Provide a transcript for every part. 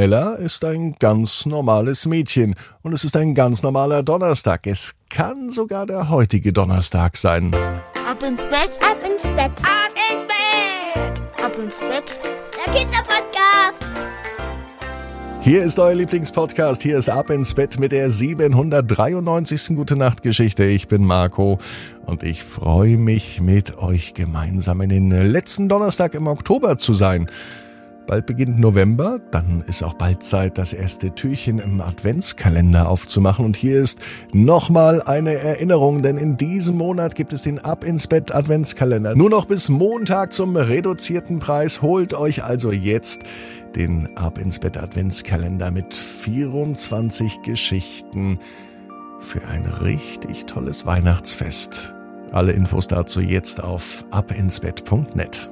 Ella ist ein ganz normales Mädchen und es ist ein ganz normaler Donnerstag. Es kann sogar der heutige Donnerstag sein. Ab ins Bett, ab ins Bett, ab ins Bett, ab ins Bett. Der Kinderpodcast. Hier ist euer Lieblingspodcast. Hier ist Ab ins Bett mit der 793. Gute Nacht Geschichte. Ich bin Marco und ich freue mich mit euch gemeinsam in den letzten Donnerstag im Oktober zu sein. Bald beginnt November, dann ist auch bald Zeit, das erste Türchen im Adventskalender aufzumachen. Und hier ist nochmal eine Erinnerung, denn in diesem Monat gibt es den Ab ins Bett Adventskalender. Nur noch bis Montag zum reduzierten Preis. Holt euch also jetzt den Ab ins Bett Adventskalender mit 24 Geschichten für ein richtig tolles Weihnachtsfest. Alle Infos dazu jetzt auf abinsbett.net.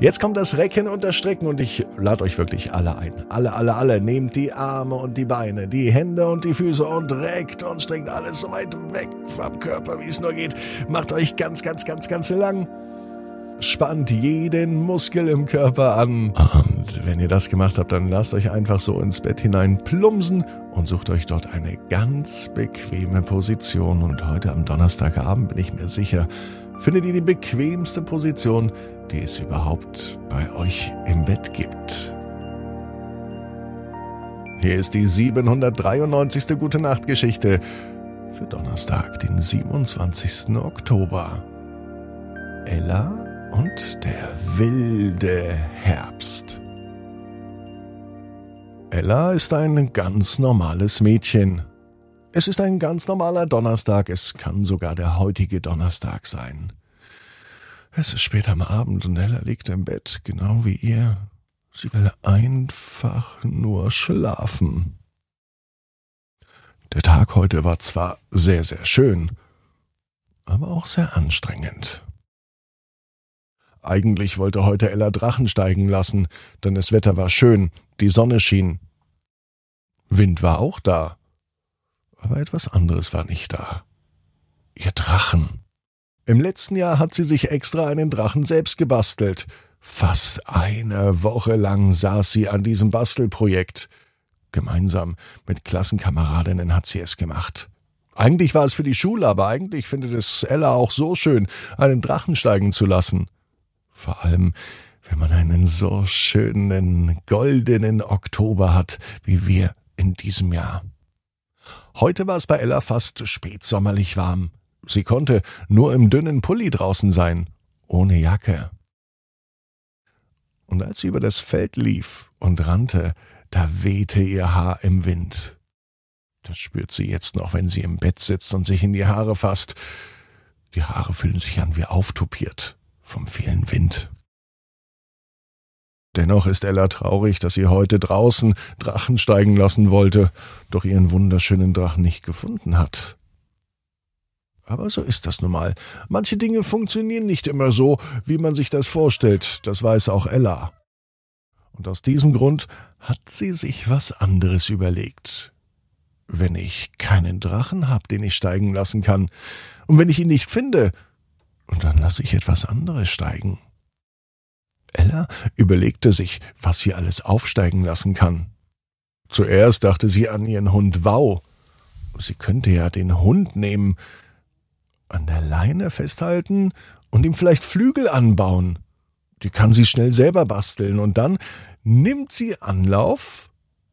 Jetzt kommt das Recken und das Strecken und ich lade euch wirklich alle ein. Alle, alle, alle. Nehmt die Arme und die Beine, die Hände und die Füße und reckt und streckt alles so weit weg vom Körper, wie es nur geht. Macht euch ganz, ganz, ganz, ganz lang. Spannt jeden Muskel im Körper an. Und wenn ihr das gemacht habt, dann lasst euch einfach so ins Bett hinein plumsen und sucht euch dort eine ganz bequeme Position. Und heute am Donnerstagabend bin ich mir sicher, findet ihr die bequemste Position, die es überhaupt bei euch im Bett gibt. Hier ist die 793. Gute Nacht Geschichte für Donnerstag, den 27. Oktober. Ella und der wilde Herbst. Ella ist ein ganz normales Mädchen. Es ist ein ganz normaler Donnerstag, es kann sogar der heutige Donnerstag sein. Es ist spät am Abend und Ella liegt im Bett, genau wie ihr. Sie will einfach nur schlafen. Der Tag heute war zwar sehr, sehr schön, aber auch sehr anstrengend. Eigentlich wollte heute Ella Drachen steigen lassen, denn das Wetter war schön, die Sonne schien. Wind war auch da, aber etwas anderes war nicht da. Ihr Drachen. Im letzten Jahr hat sie sich extra einen Drachen selbst gebastelt. Fast eine Woche lang saß sie an diesem Bastelprojekt. Gemeinsam mit Klassenkameradinnen hat sie es gemacht. Eigentlich war es für die Schule, aber eigentlich findet es Ella auch so schön, einen Drachen steigen zu lassen. Vor allem, wenn man einen so schönen, goldenen Oktober hat, wie wir in diesem Jahr. Heute war es bei Ella fast spätsommerlich warm. Sie konnte nur im dünnen Pulli draußen sein, ohne Jacke. Und als sie über das Feld lief und rannte, da wehte ihr Haar im Wind. Das spürt sie jetzt noch, wenn sie im Bett sitzt und sich in die Haare fasst. Die Haare fühlen sich an wie auftupiert vom vielen Wind. Dennoch ist Ella traurig, dass sie heute draußen Drachen steigen lassen wollte, doch ihren wunderschönen Drachen nicht gefunden hat. Aber so ist das nun mal. Manche Dinge funktionieren nicht immer so, wie man sich das vorstellt, das weiß auch Ella. Und aus diesem Grund hat sie sich was anderes überlegt. Wenn ich keinen Drachen hab, den ich steigen lassen kann, und wenn ich ihn nicht finde, und dann lasse ich etwas anderes steigen. Ella überlegte sich, was sie alles aufsteigen lassen kann. Zuerst dachte sie an ihren Hund Wow. Sie könnte ja den Hund nehmen, an der Leine festhalten und ihm vielleicht Flügel anbauen. Die kann sie schnell selber basteln und dann nimmt sie Anlauf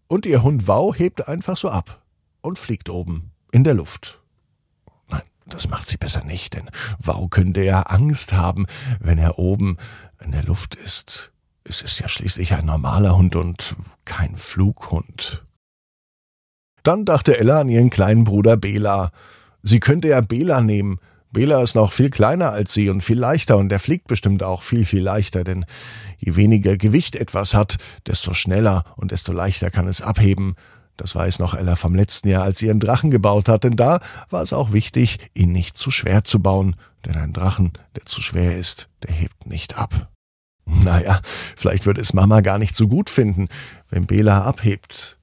und ihr Hund Wow hebt einfach so ab und fliegt oben in der Luft. Nein, das macht sie besser nicht, denn Wow könnte ja Angst haben, wenn er oben in der Luft ist. Es ist ja schließlich ein normaler Hund und kein Flughund. Dann dachte Ella an ihren kleinen Bruder Bela. Sie könnte ja Bela nehmen. Bela ist noch viel kleiner als sie und viel leichter und er fliegt bestimmt auch viel, viel leichter, denn je weniger Gewicht etwas hat, desto schneller und desto leichter kann es abheben. Das weiß noch Ella vom letzten Jahr, als sie ihren Drachen gebaut hat, denn da war es auch wichtig, ihn nicht zu schwer zu bauen, denn ein Drachen, der zu schwer ist, der hebt nicht ab. Naja, vielleicht würde es Mama gar nicht so gut finden, wenn Bela abhebt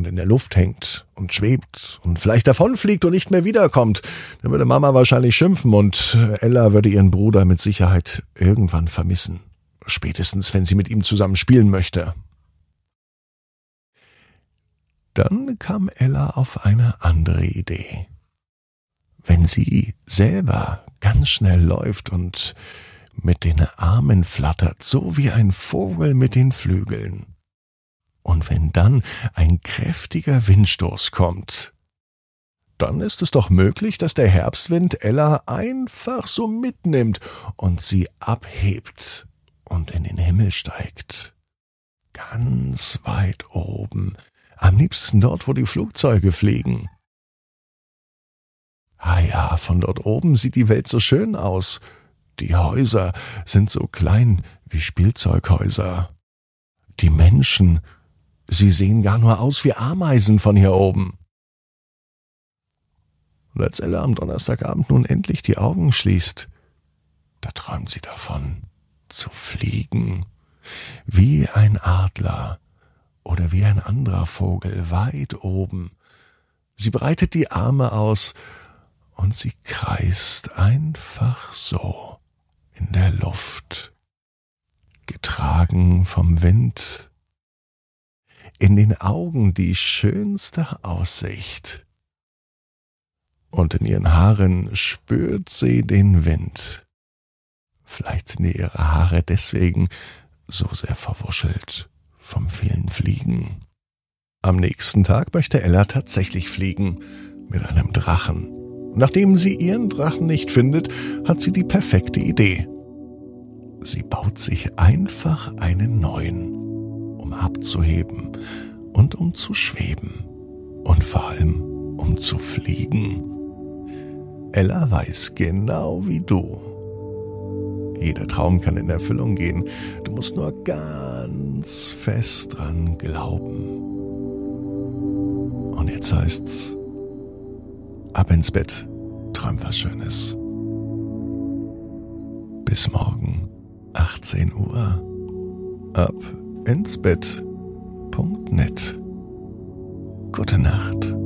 und in der Luft hängt und schwebt und vielleicht davonfliegt und nicht mehr wiederkommt, dann würde Mama wahrscheinlich schimpfen und Ella würde ihren Bruder mit Sicherheit irgendwann vermissen. Spätestens, wenn sie mit ihm zusammen spielen möchte. Dann kam Ella auf eine andere Idee. Wenn sie selber ganz schnell läuft und mit den Armen flattert, so wie ein Vogel mit den Flügeln. Und wenn dann ein kräftiger Windstoß kommt, dann ist es doch möglich, dass der Herbstwind Ella einfach so mitnimmt und sie abhebt und in den Himmel steigt. Ganz weit oben, am liebsten dort, wo die Flugzeuge fliegen. Ah ja, von dort oben sieht die Welt so schön aus. Die Häuser sind so klein wie Spielzeughäuser. Die Menschen, sie sehen gar nur aus wie Ameisen von hier oben. Und als Ella am Donnerstagabend nun endlich die Augen schließt, da träumt sie davon, zu fliegen, wie ein Adler oder wie ein anderer Vogel weit oben. Sie breitet die Arme aus und sie kreist einfach so in der Luft, getragen vom Wind, in den Augen die schönste Aussicht, und in ihren Haaren spürt sie den Wind. Vielleicht sind ihre Haare deswegen so sehr verwuschelt vom vielen Fliegen. Am nächsten Tag möchte Ella tatsächlich fliegen mit einem Drachen. Nachdem sie ihren Drachen nicht findet, hat sie die perfekte Idee. Sie baut sich einfach einen neuen, um abzuheben und um zu schweben und vor allem um zu fliegen. Ella weiß genau wie du. Jeder Traum kann in Erfüllung gehen. Du musst nur ganz fest dran glauben. Und jetzt heißt's, Ab ins Bett, träum was Schönes. Bis morgen, 18 Uhr. Ab ins Bett.net. Gute Nacht.